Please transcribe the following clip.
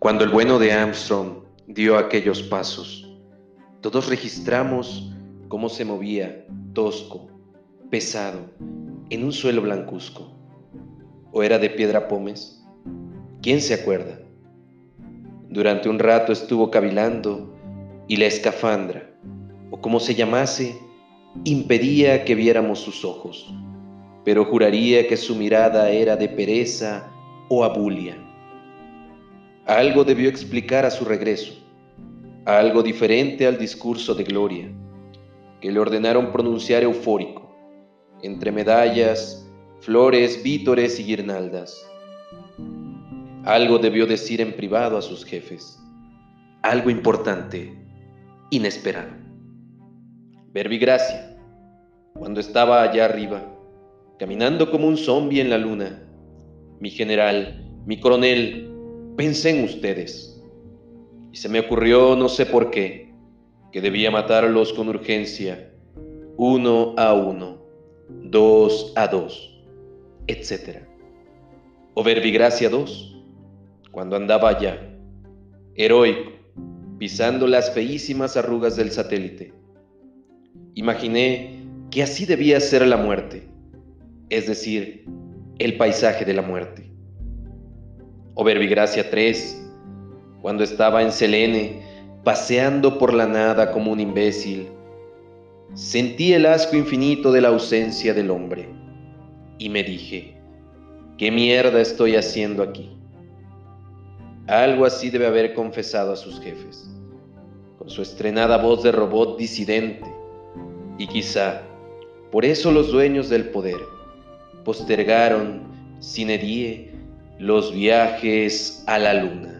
Cuando el bueno de Armstrong dio aquellos pasos, todos registramos cómo se movía, tosco, pesado, en un suelo blancuzco. ¿O era de piedra pómez? ¿Quién se acuerda? Durante un rato estuvo cavilando y la escafandra, o como se llamase, impedía que viéramos sus ojos, pero juraría que su mirada era de pereza o abulia. Algo debió explicar a su regreso, algo diferente al discurso de gloria, que le ordenaron pronunciar eufórico, entre medallas, flores, vítores y guirnaldas. Algo debió decir en privado a sus jefes, algo importante, inesperado. Verbigracia, cuando estaba allá arriba, caminando como un zombi en la luna, mi general, mi coronel, pensé en ustedes. Y se me ocurrió, no sé por qué, que debía matarlos con urgencia, uno a uno, dos a dos, etc. O Verbigracia dos, cuando andaba allá, heroico, pisando las feísimas arrugas del satélite Imaginé que así debía ser la muerte, es decir, el paisaje de la muerte. O Verbigracia 3, cuando estaba en Selene, paseando por la nada como un imbécil, sentí el asco infinito de la ausencia del hombre y me dije, ¿qué mierda estoy haciendo aquí? Algo así debe haber confesado a sus jefes, con su estrenada voz de robot disidente y quizá por eso los dueños del poder postergaron, sin edie, los viajes a la luna.